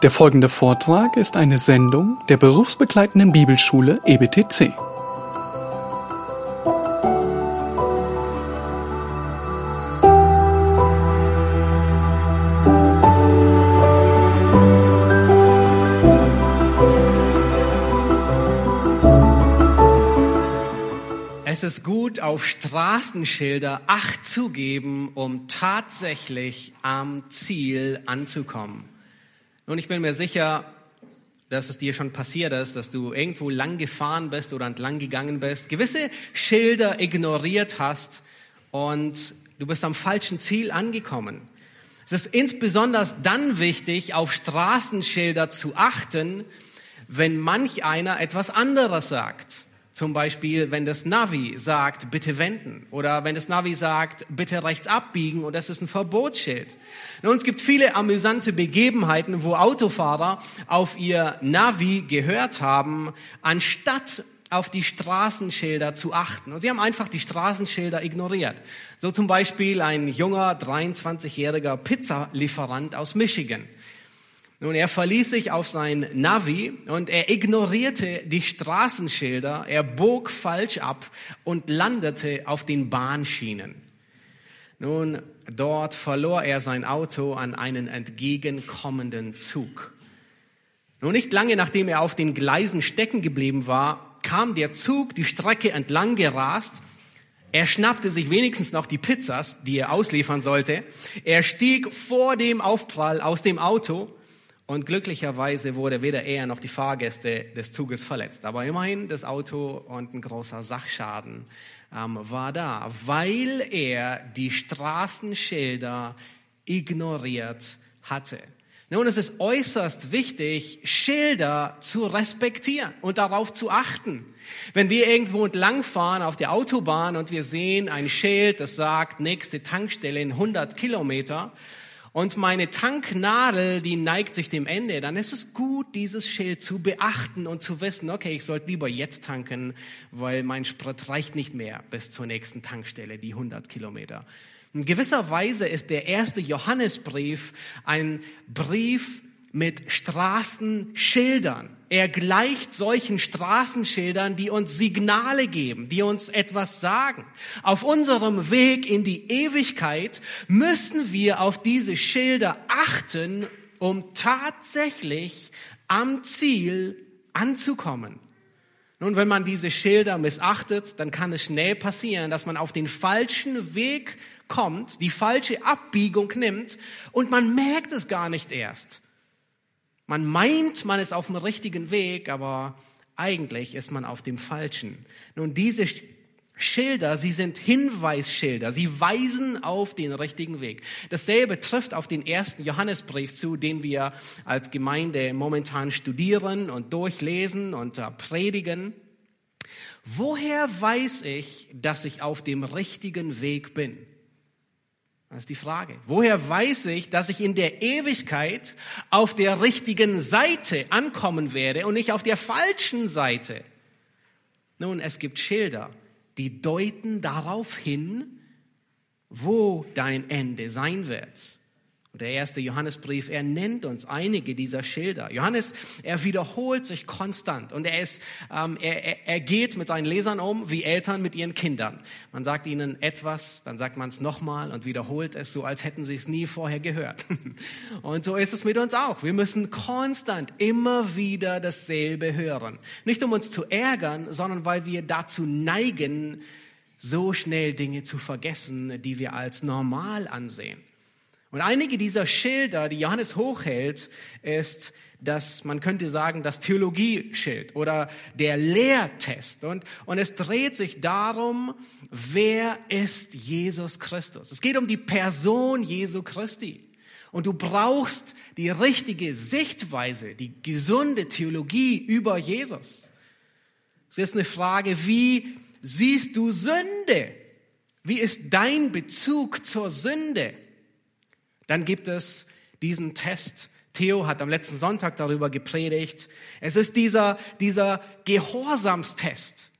Der folgende Vortrag ist eine Sendung der berufsbegleitenden Bibelschule EBTC. Es ist gut, auf Straßenschilder Acht zu geben, um tatsächlich am Ziel anzukommen. Und ich bin mir sicher, dass es dir schon passiert ist, dass du irgendwo lang gefahren bist oder entlang gegangen bist, gewisse Schilder ignoriert hast und du bist am falschen Ziel angekommen. Es ist insbesondere dann wichtig, auf Straßenschilder zu achten, wenn manch einer etwas anderes sagt. Zum Beispiel, wenn das Navi sagt, bitte wenden. Oder wenn das Navi sagt, bitte rechts abbiegen und das ist ein Verbotsschild. Nun, es gibt viele amüsante Begebenheiten, wo Autofahrer auf ihr Navi gehört haben, anstatt auf die Straßenschilder zu achten. Und sie haben einfach die Straßenschilder ignoriert. So zum Beispiel ein junger 23-jähriger Pizzalieferant aus Michigan. Nun, er verließ sich auf sein Navi und er ignorierte die Straßenschilder, er bog falsch ab und landete auf den Bahnschienen. Nun, dort verlor er sein Auto an einen entgegenkommenden Zug. Nun, nicht lange nachdem er auf den Gleisen stecken geblieben war, kam der Zug die Strecke entlang gerast er schnappte sich wenigstens noch die Pizzas, die er ausliefern sollte. Er stieg vor dem Aufprall aus dem Auto und glücklicherweise wurde weder er noch die Fahrgäste des Zuges verletzt. Aber immerhin das Auto und ein großer Sachschaden ähm, war da, weil er die Straßenschilder ignoriert hatte. Nun, es ist äußerst wichtig, Schilder zu respektieren und darauf zu achten. Wenn wir irgendwo entlangfahren auf der Autobahn und wir sehen ein Schild, das sagt, nächste Tankstelle in 100 Kilometer, und meine Tanknadel, die neigt sich dem Ende, dann ist es gut, dieses Schild zu beachten und zu wissen, okay, ich sollte lieber jetzt tanken, weil mein Sprit reicht nicht mehr bis zur nächsten Tankstelle, die 100 Kilometer. In gewisser Weise ist der erste Johannesbrief ein Brief mit Straßenschildern. Er gleicht solchen Straßenschildern, die uns Signale geben, die uns etwas sagen. Auf unserem Weg in die Ewigkeit müssen wir auf diese Schilder achten, um tatsächlich am Ziel anzukommen. Nun, wenn man diese Schilder missachtet, dann kann es schnell passieren, dass man auf den falschen Weg kommt, die falsche Abbiegung nimmt und man merkt es gar nicht erst. Man meint, man ist auf dem richtigen Weg, aber eigentlich ist man auf dem falschen. Nun, diese Schilder, sie sind Hinweisschilder. Sie weisen auf den richtigen Weg. Dasselbe trifft auf den ersten Johannesbrief zu, den wir als Gemeinde momentan studieren und durchlesen und predigen. Woher weiß ich, dass ich auf dem richtigen Weg bin? Das ist die Frage. Woher weiß ich, dass ich in der Ewigkeit auf der richtigen Seite ankommen werde und nicht auf der falschen Seite? Nun, es gibt Schilder, die deuten darauf hin, wo dein Ende sein wird. Der erste Johannesbrief, er nennt uns einige dieser Schilder. Johannes, er wiederholt sich konstant und er, ist, ähm, er, er geht mit seinen Lesern um wie Eltern mit ihren Kindern. Man sagt ihnen etwas, dann sagt man es nochmal und wiederholt es so, als hätten sie es nie vorher gehört. Und so ist es mit uns auch. Wir müssen konstant immer wieder dasselbe hören. Nicht um uns zu ärgern, sondern weil wir dazu neigen, so schnell Dinge zu vergessen, die wir als normal ansehen. Und einige dieser Schilder, die Johannes hochhält, ist das, man könnte sagen, das Theologieschild oder der Lehrtest. Und, und es dreht sich darum, wer ist Jesus Christus? Es geht um die Person Jesu Christi. Und du brauchst die richtige Sichtweise, die gesunde Theologie über Jesus. Es ist eine Frage, wie siehst du Sünde? Wie ist dein Bezug zur Sünde? Dann gibt es diesen Test. Theo hat am letzten Sonntag darüber gepredigt. Es ist dieser, dieser Gehorsamstest.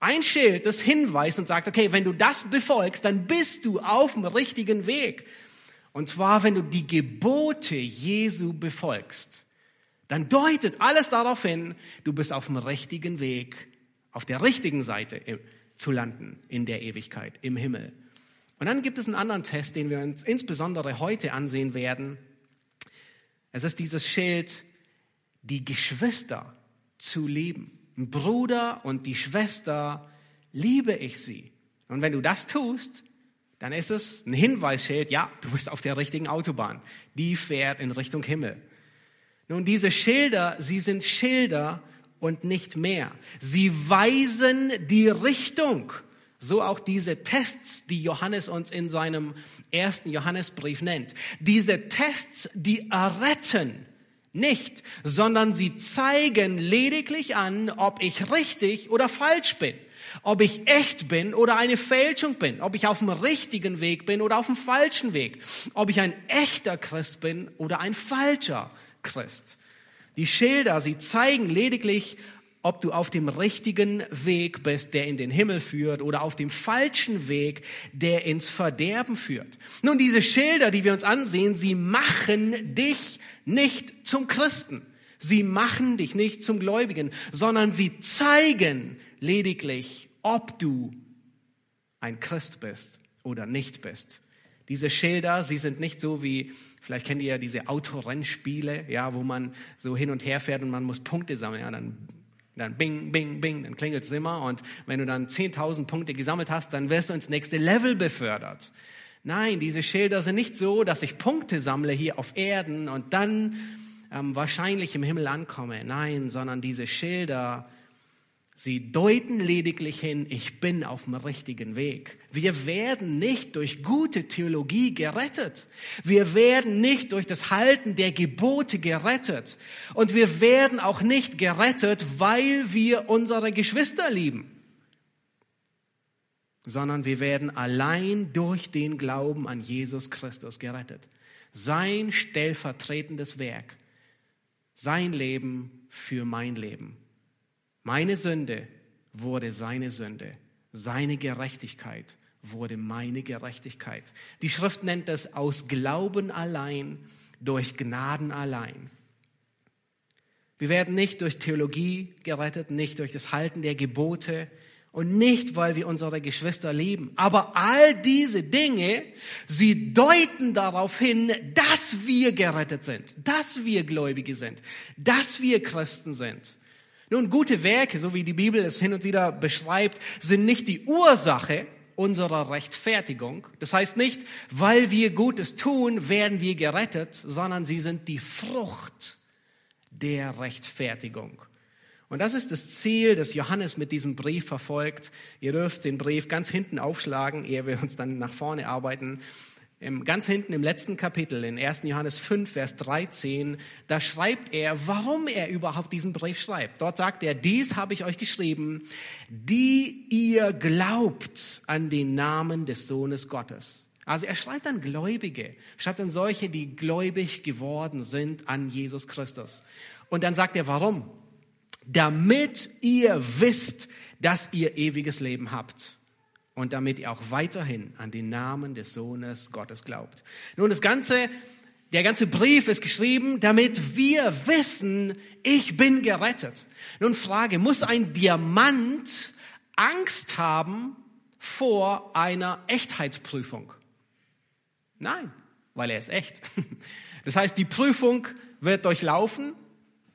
Ein Schild, das hinweist und sagt, okay, wenn du das befolgst, dann bist du auf dem richtigen Weg. Und zwar, wenn du die Gebote Jesu befolgst. dann deutet alles darauf hin, du bist auf dem richtigen Weg, auf der richtigen Seite zu landen in der Ewigkeit, im Himmel. Und dann gibt es einen anderen Test, den wir uns insbesondere heute ansehen werden. Es ist dieses Schild, die Geschwister zu lieben. Ein Bruder und die Schwester liebe ich sie. Und wenn du das tust, dann ist es ein Hinweisschild, ja, du bist auf der richtigen Autobahn. Die fährt in Richtung Himmel. Nun, diese Schilder, sie sind Schilder und nicht mehr. Sie weisen die Richtung. So auch diese Tests, die Johannes uns in seinem ersten Johannesbrief nennt. Diese Tests, die erretten nicht, sondern sie zeigen lediglich an, ob ich richtig oder falsch bin. Ob ich echt bin oder eine Fälschung bin. Ob ich auf dem richtigen Weg bin oder auf dem falschen Weg. Ob ich ein echter Christ bin oder ein falscher Christ. Die Schilder, sie zeigen lediglich, ob du auf dem richtigen Weg bist, der in den Himmel führt, oder auf dem falschen Weg, der ins Verderben führt. Nun, diese Schilder, die wir uns ansehen, sie machen dich nicht zum Christen. Sie machen dich nicht zum Gläubigen, sondern sie zeigen lediglich, ob du ein Christ bist oder nicht bist. Diese Schilder, sie sind nicht so wie, vielleicht kennt ihr ja diese Autorennspiele, ja, wo man so hin und her fährt und man muss Punkte sammeln. Ja, dann, dann bing, bing, bing, dann klingelt es immer. Und wenn du dann 10.000 Punkte gesammelt hast, dann wirst du ins nächste Level befördert. Nein, diese Schilder sind nicht so, dass ich Punkte sammle hier auf Erden und dann ähm, wahrscheinlich im Himmel ankomme. Nein, sondern diese Schilder, Sie deuten lediglich hin, ich bin auf dem richtigen Weg. Wir werden nicht durch gute Theologie gerettet. Wir werden nicht durch das Halten der Gebote gerettet. Und wir werden auch nicht gerettet, weil wir unsere Geschwister lieben. Sondern wir werden allein durch den Glauben an Jesus Christus gerettet. Sein stellvertretendes Werk. Sein Leben für mein Leben. Meine Sünde wurde seine Sünde. Seine Gerechtigkeit wurde meine Gerechtigkeit. Die Schrift nennt es aus Glauben allein, durch Gnaden allein. Wir werden nicht durch Theologie gerettet, nicht durch das Halten der Gebote und nicht, weil wir unsere Geschwister lieben. Aber all diese Dinge, sie deuten darauf hin, dass wir gerettet sind, dass wir Gläubige sind, dass wir Christen sind. Nun, gute Werke, so wie die Bibel es hin und wieder beschreibt, sind nicht die Ursache unserer Rechtfertigung. Das heißt nicht, weil wir Gutes tun, werden wir gerettet, sondern sie sind die Frucht der Rechtfertigung. Und das ist das Ziel, das Johannes mit diesem Brief verfolgt. Ihr dürft den Brief ganz hinten aufschlagen, ehe wir uns dann nach vorne arbeiten. Im, ganz hinten im letzten Kapitel, in 1. Johannes 5, Vers 13, da schreibt er, warum er überhaupt diesen Brief schreibt. Dort sagt er, dies habe ich euch geschrieben, die ihr glaubt an den Namen des Sohnes Gottes. Also er schreibt an Gläubige, schreibt an solche, die gläubig geworden sind an Jesus Christus. Und dann sagt er, warum? Damit ihr wisst, dass ihr ewiges Leben habt und damit ihr auch weiterhin an den Namen des Sohnes Gottes glaubt. Nun, das ganze, der ganze Brief ist geschrieben, damit wir wissen, ich bin gerettet. Nun Frage, muss ein Diamant Angst haben vor einer Echtheitsprüfung? Nein, weil er ist echt. Das heißt, die Prüfung wird durchlaufen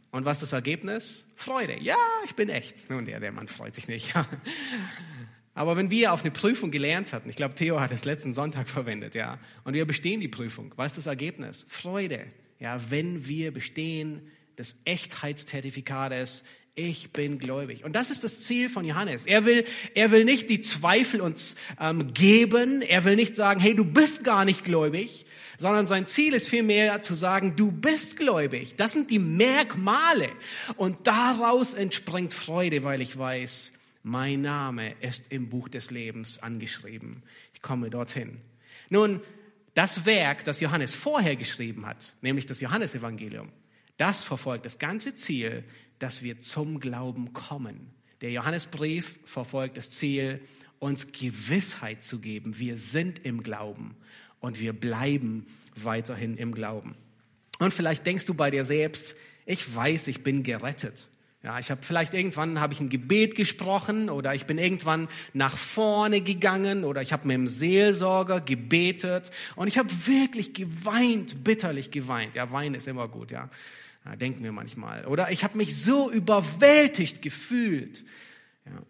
und was ist das Ergebnis? Freude. Ja, ich bin echt. Nun, der, der Mann freut sich nicht. Aber wenn wir auf eine Prüfung gelernt hatten, ich glaube, Theo hat es letzten Sonntag verwendet, ja, und wir bestehen die Prüfung, was ist das Ergebnis? Freude. Ja, wenn wir bestehen des Echtheitszertifikates, ich bin gläubig. Und das ist das Ziel von Johannes. Er will, er will nicht die Zweifel uns ähm, geben. Er will nicht sagen, hey, du bist gar nicht gläubig, sondern sein Ziel ist vielmehr zu sagen, du bist gläubig. Das sind die Merkmale. Und daraus entspringt Freude, weil ich weiß, mein Name ist im Buch des Lebens angeschrieben. Ich komme dorthin. Nun, das Werk, das Johannes vorher geschrieben hat, nämlich das Johannesevangelium, das verfolgt das ganze Ziel, dass wir zum Glauben kommen. Der Johannesbrief verfolgt das Ziel, uns Gewissheit zu geben. Wir sind im Glauben und wir bleiben weiterhin im Glauben. Und vielleicht denkst du bei dir selbst, ich weiß, ich bin gerettet. Ja, ich habe vielleicht irgendwann habe ich ein Gebet gesprochen oder ich bin irgendwann nach vorne gegangen oder ich habe mit dem Seelsorger gebetet und ich habe wirklich geweint, bitterlich geweint. Ja, Wein ist immer gut, ja. ja denken wir manchmal. Oder ich habe mich so überwältigt gefühlt. Ja.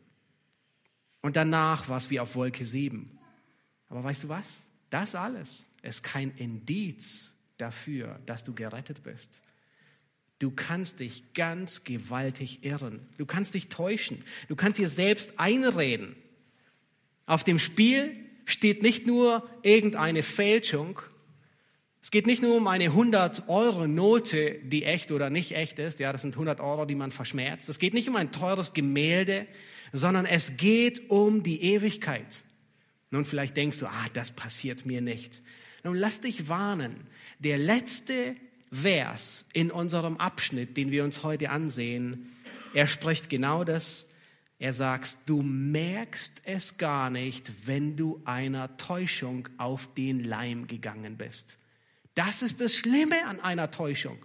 Und danach war es wie auf Wolke 7. Aber weißt du was? Das alles ist kein Indiz dafür, dass du gerettet bist. Du kannst dich ganz gewaltig irren. Du kannst dich täuschen. Du kannst dir selbst einreden. Auf dem Spiel steht nicht nur irgendeine Fälschung. Es geht nicht nur um eine 100-Euro-Note, die echt oder nicht echt ist. Ja, das sind 100 Euro, die man verschmerzt. Es geht nicht um ein teures Gemälde, sondern es geht um die Ewigkeit. Nun, vielleicht denkst du, ah, das passiert mir nicht. Nun, lass dich warnen. Der letzte Vers in unserem Abschnitt, den wir uns heute ansehen, er spricht genau das. Er sagt, du merkst es gar nicht, wenn du einer Täuschung auf den Leim gegangen bist. Das ist das Schlimme an einer Täuschung.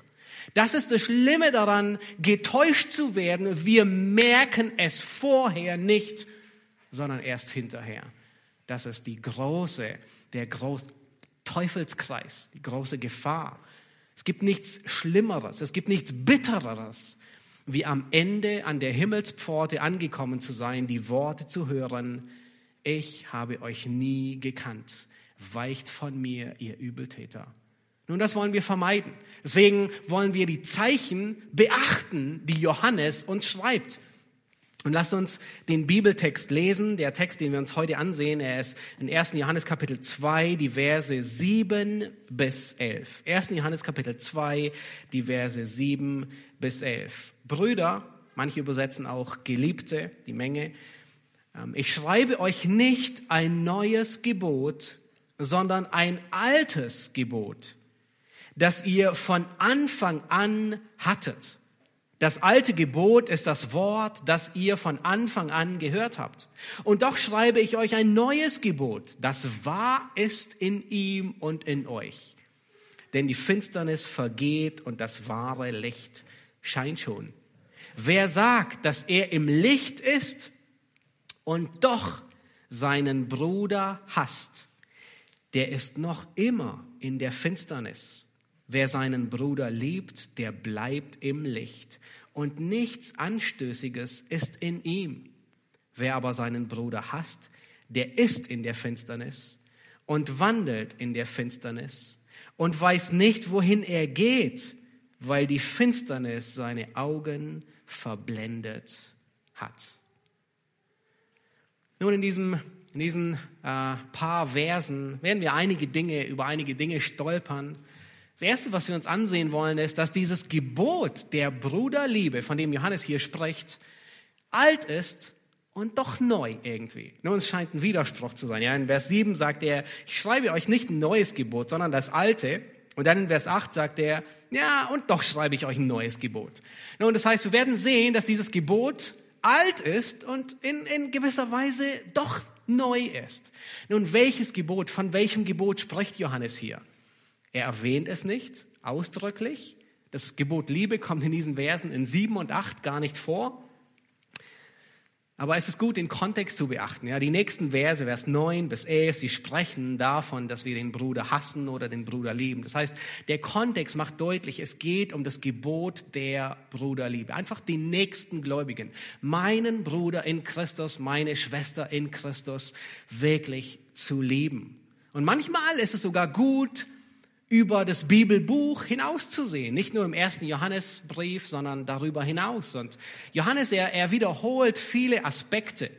Das ist das Schlimme daran, getäuscht zu werden. Wir merken es vorher nicht, sondern erst hinterher. Das ist die große, der große Teufelskreis, die große Gefahr. Es gibt nichts Schlimmeres, es gibt nichts Bittereres, wie am Ende an der Himmelspforte angekommen zu sein, die Worte zu hören, ich habe euch nie gekannt, weicht von mir, ihr Übeltäter. Nun, das wollen wir vermeiden. Deswegen wollen wir die Zeichen beachten, die Johannes uns schreibt. Und lasst uns den Bibeltext lesen. Der Text, den wir uns heute ansehen, er ist in 1. Johannes Kapitel 2, die Verse 7 bis 11. 1. Johannes Kapitel 2, die Verse 7 bis 11. Brüder, manche übersetzen auch Geliebte, die Menge. Ähm, ich schreibe euch nicht ein neues Gebot, sondern ein altes Gebot, das ihr von Anfang an hattet. Das alte Gebot ist das Wort, das ihr von Anfang an gehört habt. Und doch schreibe ich euch ein neues Gebot, das wahr ist in ihm und in euch. Denn die Finsternis vergeht und das wahre Licht scheint schon. Wer sagt, dass er im Licht ist und doch seinen Bruder hasst, der ist noch immer in der Finsternis. Wer seinen Bruder liebt, der bleibt im Licht und nichts Anstößiges ist in ihm. Wer aber seinen Bruder hasst, der ist in der Finsternis und wandelt in der Finsternis und weiß nicht, wohin er geht, weil die Finsternis seine Augen verblendet hat. Nun, in, diesem, in diesen äh, paar Versen werden wir einige Dinge, über einige Dinge stolpern, das Erste, was wir uns ansehen wollen, ist, dass dieses Gebot der Bruderliebe, von dem Johannes hier spricht, alt ist und doch neu irgendwie. Nun, es scheint ein Widerspruch zu sein. Ja, in Vers 7 sagt er, ich schreibe euch nicht ein neues Gebot, sondern das alte. Und dann in Vers 8 sagt er, ja, und doch schreibe ich euch ein neues Gebot. Nun, das heißt, wir werden sehen, dass dieses Gebot alt ist und in, in gewisser Weise doch neu ist. Nun, welches Gebot, von welchem Gebot spricht Johannes hier? Er erwähnt es nicht ausdrücklich. Das Gebot Liebe kommt in diesen Versen in 7 und 8 gar nicht vor. Aber es ist gut, den Kontext zu beachten. Ja, die nächsten Verse, Vers 9 bis 11, sie sprechen davon, dass wir den Bruder hassen oder den Bruder lieben. Das heißt, der Kontext macht deutlich, es geht um das Gebot der Bruderliebe. Einfach die nächsten Gläubigen, meinen Bruder in Christus, meine Schwester in Christus wirklich zu lieben. Und manchmal ist es sogar gut, über das Bibelbuch hinauszusehen. Nicht nur im ersten Johannesbrief, sondern darüber hinaus. Und Johannes, er, er wiederholt viele Aspekte.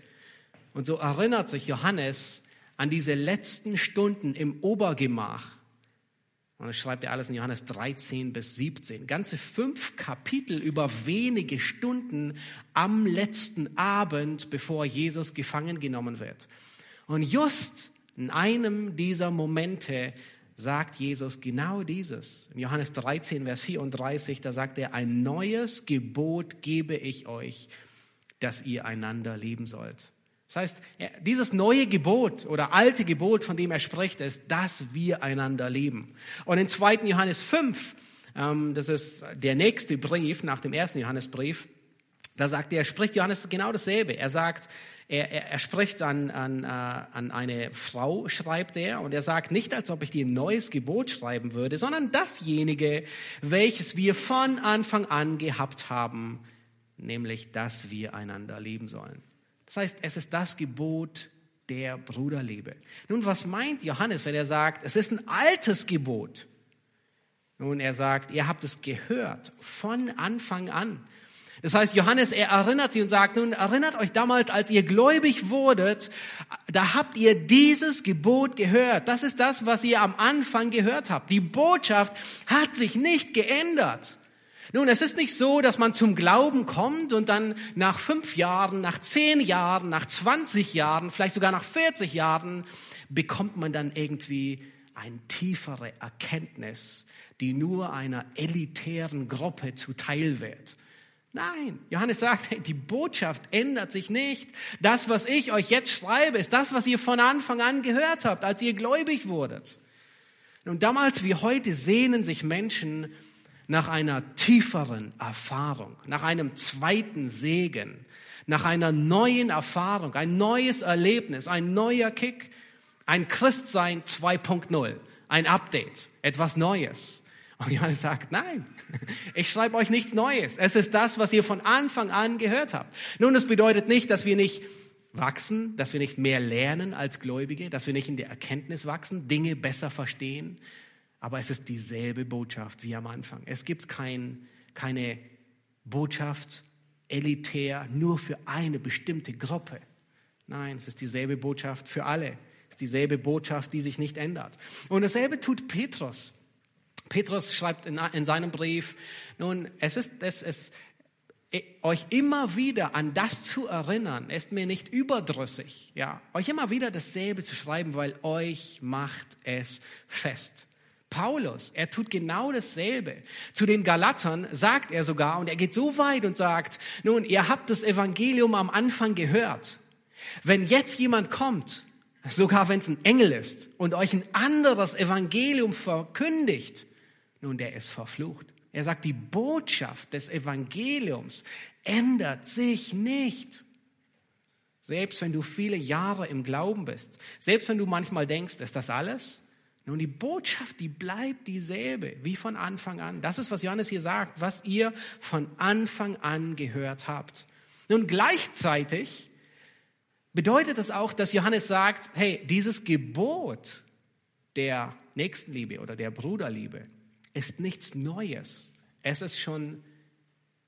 Und so erinnert sich Johannes an diese letzten Stunden im Obergemach. Und das schreibt er alles in Johannes 13 bis 17. Ganze fünf Kapitel über wenige Stunden am letzten Abend, bevor Jesus gefangen genommen wird. Und just in einem dieser Momente sagt Jesus genau dieses. In Johannes 13, Vers 34, da sagt er, ein neues Gebot gebe ich euch, dass ihr einander lieben sollt. Das heißt, dieses neue Gebot oder alte Gebot, von dem er spricht, ist, dass wir einander lieben. Und in 2. Johannes 5, Ähm, das ist der nächste Brief nach dem ersten Johannesbrief. Da sagt er, spricht Johannes genau dasselbe. Er sagt, er, er, er spricht an, an, äh, an eine Frau, schreibt er, und er sagt nicht, als ob ich dir ein neues Gebot schreiben würde, sondern dasjenige, welches wir von Anfang an gehabt haben, nämlich, dass wir einander lieben sollen. Das heißt, es ist das Gebot der Bruderliebe. Nun, was meint Johannes, wenn er sagt, es ist ein altes Gebot? Nun, er sagt, ihr habt es gehört von Anfang an. Das heißt, Johannes, er erinnert sie und sagt, nun erinnert euch damals, als ihr gläubig wurdet, da habt ihr dieses Gebot gehört. Das ist das, was ihr am Anfang gehört habt. Die Botschaft hat sich nicht geändert. Nun, es ist nicht so, dass man zum Glauben kommt und dann nach fünf Jahren, nach zehn Jahren, nach 20 Jahren, vielleicht sogar nach 40 Jahren, bekommt man dann irgendwie eine tiefere Erkenntnis, die nur einer elitären Gruppe zuteil wird. Nein, Johannes sagt, die Botschaft ändert sich nicht. Das, was ich euch jetzt schreibe, ist das, was ihr von Anfang an gehört habt, als ihr gläubig wurdet. Und damals wie heute sehnen sich Menschen nach einer tieferen Erfahrung, nach einem zweiten Segen, nach einer neuen Erfahrung, ein neues Erlebnis, ein neuer Kick, ein Christsein 2.0, ein Update, etwas Neues. Und Johannes sagt, nein, ich schreibe euch nichts Neues. Es ist das, was ihr von Anfang an gehört habt. Nun, das bedeutet nicht, dass wir nicht wachsen, dass wir nicht mehr lernen als Gläubige, dass wir nicht in der Erkenntnis wachsen, Dinge besser verstehen. Aber es ist dieselbe Botschaft wie am Anfang. Es gibt kein, keine Botschaft elitär nur für eine bestimmte Gruppe. Nein, es ist dieselbe Botschaft für alle. Es ist dieselbe Botschaft, die sich nicht ändert. Und dasselbe tut Petrus. Petrus schreibt in, in seinem Brief, nun, es ist, es, es, euch immer wieder an das zu erinnern, ist mir nicht überdrüssig, ja, euch immer wieder dasselbe zu schreiben, weil euch macht es fest. Paulus, er tut genau dasselbe. Zu den Galatern sagt er sogar, und er geht so weit und sagt, nun, ihr habt das Evangelium am Anfang gehört. Wenn jetzt jemand kommt, sogar wenn es ein Engel ist, und euch ein anderes Evangelium verkündigt, nun, der ist verflucht. Er sagt, die Botschaft des Evangeliums ändert sich nicht. Selbst wenn du viele Jahre im Glauben bist, selbst wenn du manchmal denkst, ist das alles? Nun, die Botschaft, die bleibt dieselbe wie von Anfang an. Das ist, was Johannes hier sagt, was ihr von Anfang an gehört habt. Nun, gleichzeitig bedeutet das auch, dass Johannes sagt, hey, dieses Gebot der Nächstenliebe oder der Bruderliebe, ist nichts Neues. Es ist schon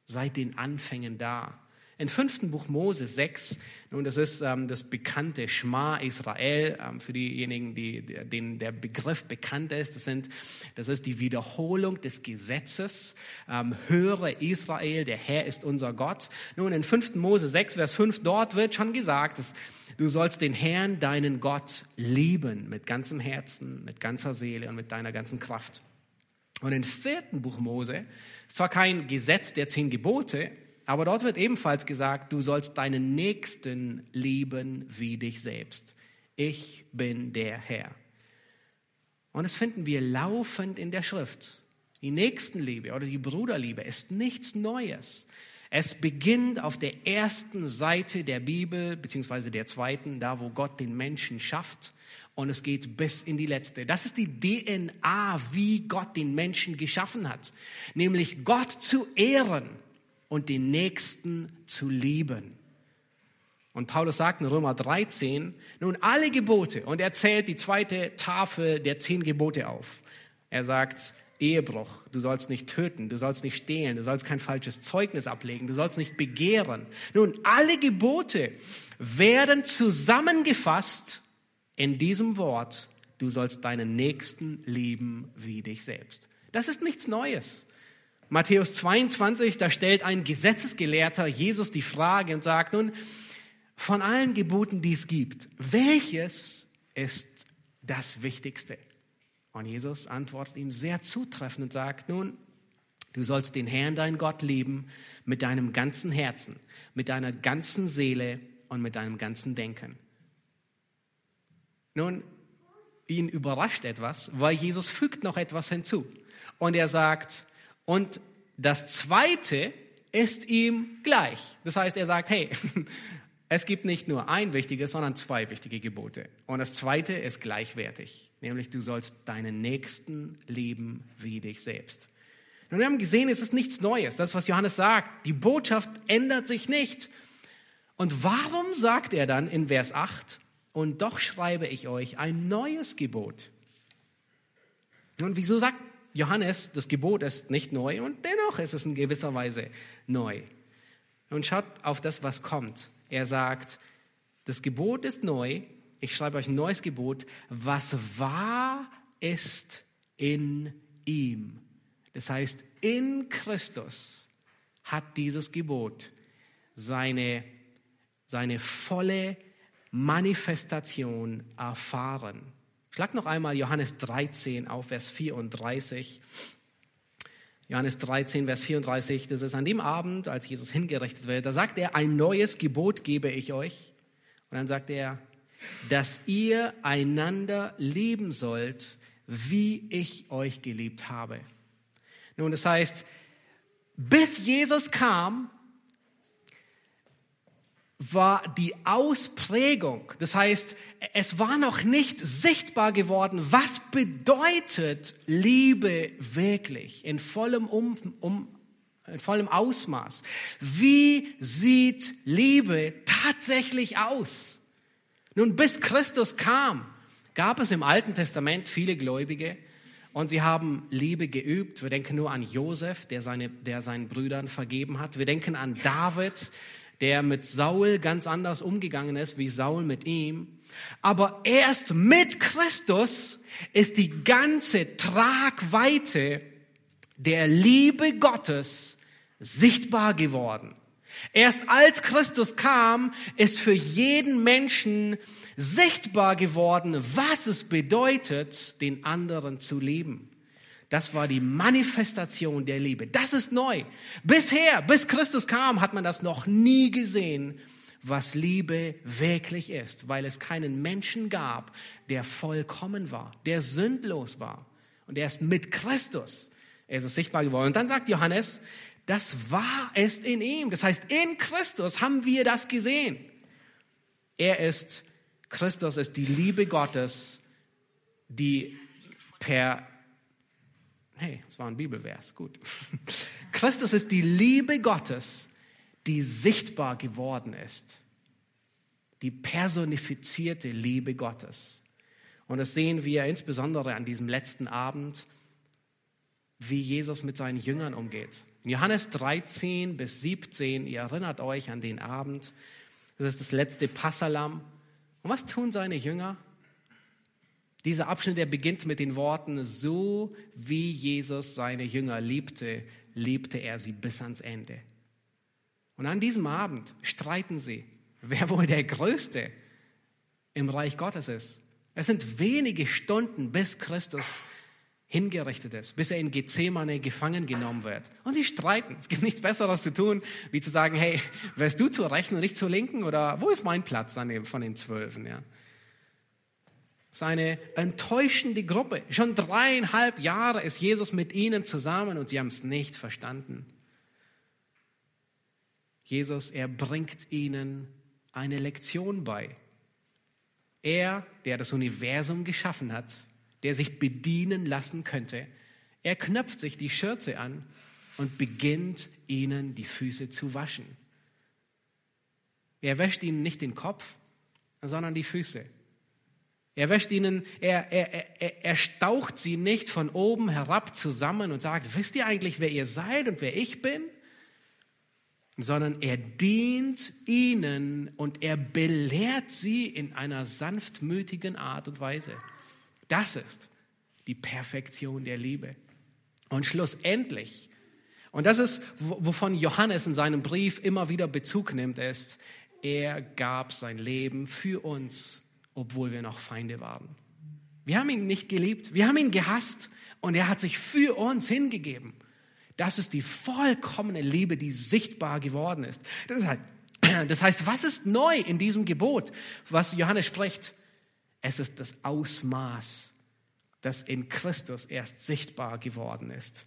seit den Anfängen da. Im fünften Buch Mose 6, nun das ist ähm, das bekannte Schma Israel, ähm, für diejenigen, die, denen der Begriff bekannt ist, das, sind, das ist die Wiederholung des Gesetzes. Ähm, höre Israel, der Herr ist unser Gott. Nun in 5. Mose 6, Vers 5, dort wird schon gesagt, dass du sollst den Herrn, deinen Gott, lieben mit ganzem Herzen, mit ganzer Seele und mit deiner ganzen Kraft. Und im vierten Buch Mose, zwar kein Gesetz der zehn Gebote, aber dort wird ebenfalls gesagt, du sollst deinen Nächsten lieben wie dich selbst. Ich bin der Herr. Und das finden wir laufend in der Schrift. Die Nächstenliebe oder die Bruderliebe ist nichts Neues. Es beginnt auf der ersten Seite der Bibel, beziehungsweise der zweiten, da wo Gott den Menschen schafft und es geht bis in die letzte. Das ist die DNA, wie Gott den Menschen geschaffen hat, nämlich Gott zu ehren und den Nächsten zu lieben. Und Paulus sagt in Römer 13, nun alle Gebote, und er zählt die zweite Tafel der zehn Gebote auf. Er sagt, Ehebruch, du sollst nicht töten, du sollst nicht stehlen, du sollst kein falsches Zeugnis ablegen, du sollst nicht begehren. Nun, alle Gebote werden zusammengefasst in diesem Wort, du sollst deinen Nächsten lieben wie dich selbst. Das ist nichts Neues. Matthäus 22, da stellt ein Gesetzesgelehrter Jesus die Frage und sagt nun, von allen Geboten, die es gibt, welches ist das Wichtigste? Und Jesus antwortet ihm sehr zutreffend und sagt, nun, du sollst den Herrn, dein Gott, lieben mit deinem ganzen Herzen, mit deiner ganzen Seele und mit deinem ganzen Denken. Nun, ihn überrascht etwas, weil Jesus fügt noch etwas hinzu. Und er sagt, Und das zweite ist ihm gleich. Das heißt, er sagt, hey, es gibt nicht nur ein wichtiges, sondern zwei wichtige Gebote. Und das zweite ist gleichwertig, nämlich du sollst deinen Nächsten lieben wie dich selbst. Und wir haben gesehen, es ist nichts Neues. Das, was Johannes sagt, die Botschaft ändert sich nicht. Und warum sagt er dann in Vers 8, und doch schreibe ich euch ein neues Gebot? Und wieso sagt Johannes, das Gebot ist nicht neu und dennoch ist es in gewisser Weise neu? Und schaut auf das, was kommt. Er sagt, das Gebot ist neu, ich schreibe euch ein neues Gebot, was wahr ist in ihm. Das heißt, in Christus hat dieses Gebot seine, seine volle Manifestation erfahren. Schlag noch einmal Johannes 13 auf Vers 34. Johannes 13, Vers 34, das ist an dem Abend, als Jesus hingerichtet wird, da sagt er, ein neues Gebot gebe ich euch. Und dann sagt er, dass ihr einander lieben sollt, wie ich euch geliebt habe. Nun, das heißt, bis Jesus kam, war die Ausprägung, das heißt, es war noch nicht sichtbar geworden, was bedeutet Liebe wirklich in vollem, um, um, in vollem Ausmaß. Wie sieht Liebe tatsächlich aus? Nun, bis Christus kam, gab es im Alten Testament viele Gläubige, und sie haben Liebe geübt. Wir denken nur an Josef, der, seine, der seinen Brüdern vergeben hat. Wir denken an David, der mit Saul ganz anders umgegangen ist, wie Saul mit ihm. Aber erst mit Christus ist die ganze Tragweite der Liebe Gottes sichtbar geworden. Erst als Christus kam, ist für jeden Menschen sichtbar geworden, was es bedeutet, den anderen zu lieben. Das war die Manifestation der Liebe. Das ist neu. Bisher, bis Christus kam, hat man das noch nie gesehen, was Liebe wirklich ist, weil es keinen Menschen gab, der vollkommen war, der sündlos war. Und erst mit Christus ist es sichtbar geworden. Und dann sagt Johannes, das war es in ihm. Das heißt, in Christus haben wir das gesehen. Er ist, Christus ist die Liebe Gottes, die per, hey, das war ein Bibelvers, gut. Christus ist die Liebe Gottes, die sichtbar geworden ist. Die personifizierte Liebe Gottes. Und das sehen wir insbesondere an diesem letzten Abend, wie Jesus mit seinen Jüngern umgeht. In Johannes 13 bis 17, ihr erinnert euch an den Abend, das ist das letzte Passalam. Und was tun seine Jünger? Dieser Abschnitt, der beginnt mit den Worten, so wie Jesus seine Jünger liebte, liebte er sie bis ans Ende. Und an diesem Abend streiten sie, wer wohl der Größte im Reich Gottes ist. Es sind wenige Stunden, bis Christus hingerichtet ist, bis er in Gethsemane gefangen genommen wird. Und sie streiten. Es gibt nichts Besseres zu tun, wie zu sagen, hey, wärst du zur Rechten und nicht zur Linken? Oder wo ist mein Platz von den Zwölfen? Ja. Das ist eine enttäuschende Gruppe. Schon dreieinhalb Jahre ist Jesus mit ihnen zusammen und sie haben es nicht verstanden. Jesus, er bringt ihnen eine Lektion bei. Er, der das Universum geschaffen hat, der sich bedienen lassen könnte. Er knöpft sich die Schürze an und beginnt ihnen die Füße zu waschen. Er wäscht ihnen nicht den Kopf, sondern die Füße. Er wäscht ihnen, er, er, er, er staucht sie nicht von oben herab zusammen und sagt, wisst ihr eigentlich, wer ihr seid und wer ich bin? Sondern er dient ihnen und er belehrt sie in einer sanftmütigen Art und Weise. Das ist die Perfektion der Liebe. Und schlussendlich, und das ist, wovon Johannes in seinem Brief immer wieder Bezug nimmt, ist, er gab sein Leben für uns, obwohl wir noch Feinde waren. Wir haben ihn nicht geliebt, wir haben ihn gehasst und er hat sich für uns hingegeben. Das ist die vollkommene Liebe, die sichtbar geworden ist. Das heißt, das heißt, was ist neu in diesem Gebot, was Johannes spricht? Es ist das Ausmaß, das in Christus erst sichtbar geworden ist.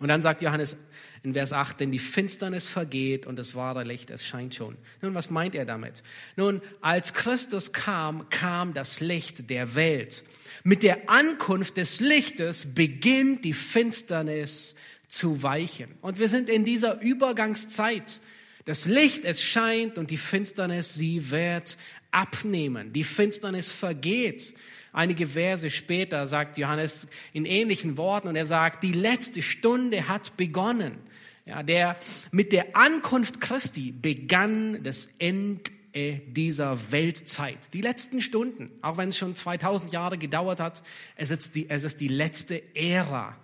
Und dann sagt Johannes in Vers 8, denn die Finsternis vergeht und das wahre Licht, es scheint schon. Nun, was meint er damit? Nun, als Christus kam, kam das Licht der Welt. Mit der Ankunft des Lichtes beginnt die Finsternis zu weichen. Und wir sind in dieser Übergangszeit. Das Licht, es scheint und die Finsternis, sie wird abnehmen. Die Finsternis vergeht. Einige Verse später sagt Johannes in ähnlichen Worten und er sagt, die letzte Stunde hat begonnen. Ja, der, mit der Ankunft Christi begann das Ende dieser Weltzeit. Die letzten Stunden, auch wenn es schon 2000 Jahre gedauert hat, es ist die, es ist die letzte Ära.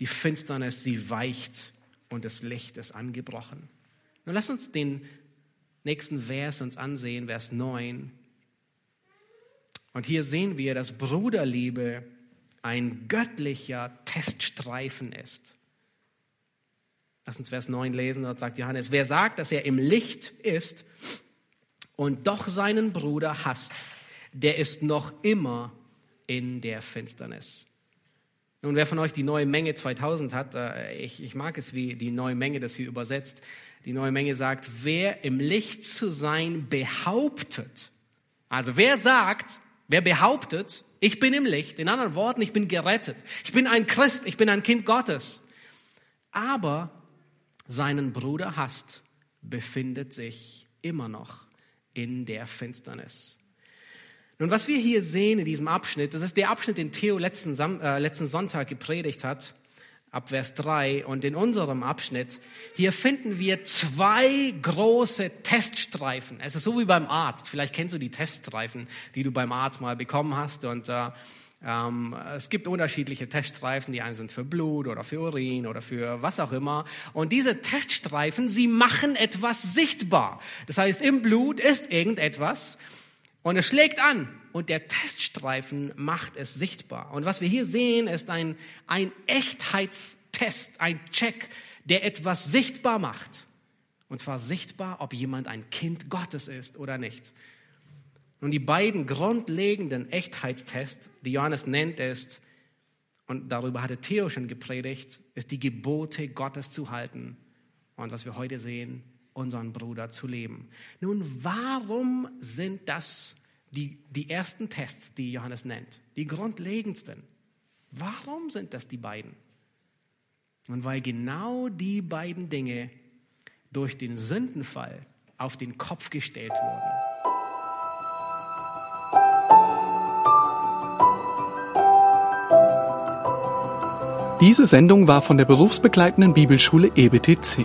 Die Finsternis, sie weicht und das Licht ist angebrochen. Nun lass uns den nächsten Vers uns ansehen, Vers 9. Und hier sehen wir, dass Bruderliebe ein göttlicher Teststreifen ist. Lass uns Vers 9 lesen, dort sagt Johannes, wer sagt, dass er im Licht ist und doch seinen Bruder hasst, der ist noch immer in der Finsternis. Nun, wer von euch die neue Menge 2000 hat, äh, ich, ich mag es, wie die neue Menge das hier übersetzt. Die neue Menge sagt, wer im Licht zu sein behauptet, also wer sagt, Wer behauptet, ich bin im Licht, in anderen Worten, ich bin gerettet, ich bin ein Christ, ich bin ein Kind Gottes, aber seinen Bruder hasst, befindet sich immer noch in der Finsternis. Nun, was wir hier sehen in diesem Abschnitt, das ist der Abschnitt, den Theo letzten, äh, letzten Sonntag gepredigt hat, ab Vers 3. Und in unserem Abschnitt, hier finden wir zwei große Teststreifen. Es ist so wie beim Arzt. Vielleicht kennst du die Teststreifen, die du beim Arzt mal bekommen hast. Und äh, ähm, es gibt unterschiedliche Teststreifen. Die einen sind für Blut oder für Urin oder für was auch immer. Und diese Teststreifen, sie machen etwas sichtbar. Das heißt, im Blut ist irgendetwas und es schlägt an und der Teststreifen macht es sichtbar. Und was wir hier sehen, ist ein, ein Echtheitstest, ein Check, der etwas sichtbar macht. Und zwar sichtbar, ob jemand ein Kind Gottes ist oder nicht. Und die beiden grundlegenden Echtheitstests, die Johannes nennt, ist, und darüber hatte Theo schon gepredigt, ist die Gebote Gottes zu halten. Und was wir heute sehen, unseren Bruder zu leben. Nun, warum sind das die, die ersten Tests, die Johannes nennt? Die grundlegendsten. Warum sind das die beiden? Und weil genau die beiden Dinge durch den Sündenfall auf den Kopf gestellt wurden. Diese Sendung war von der berufsbegleitenden Bibelschule EBTC.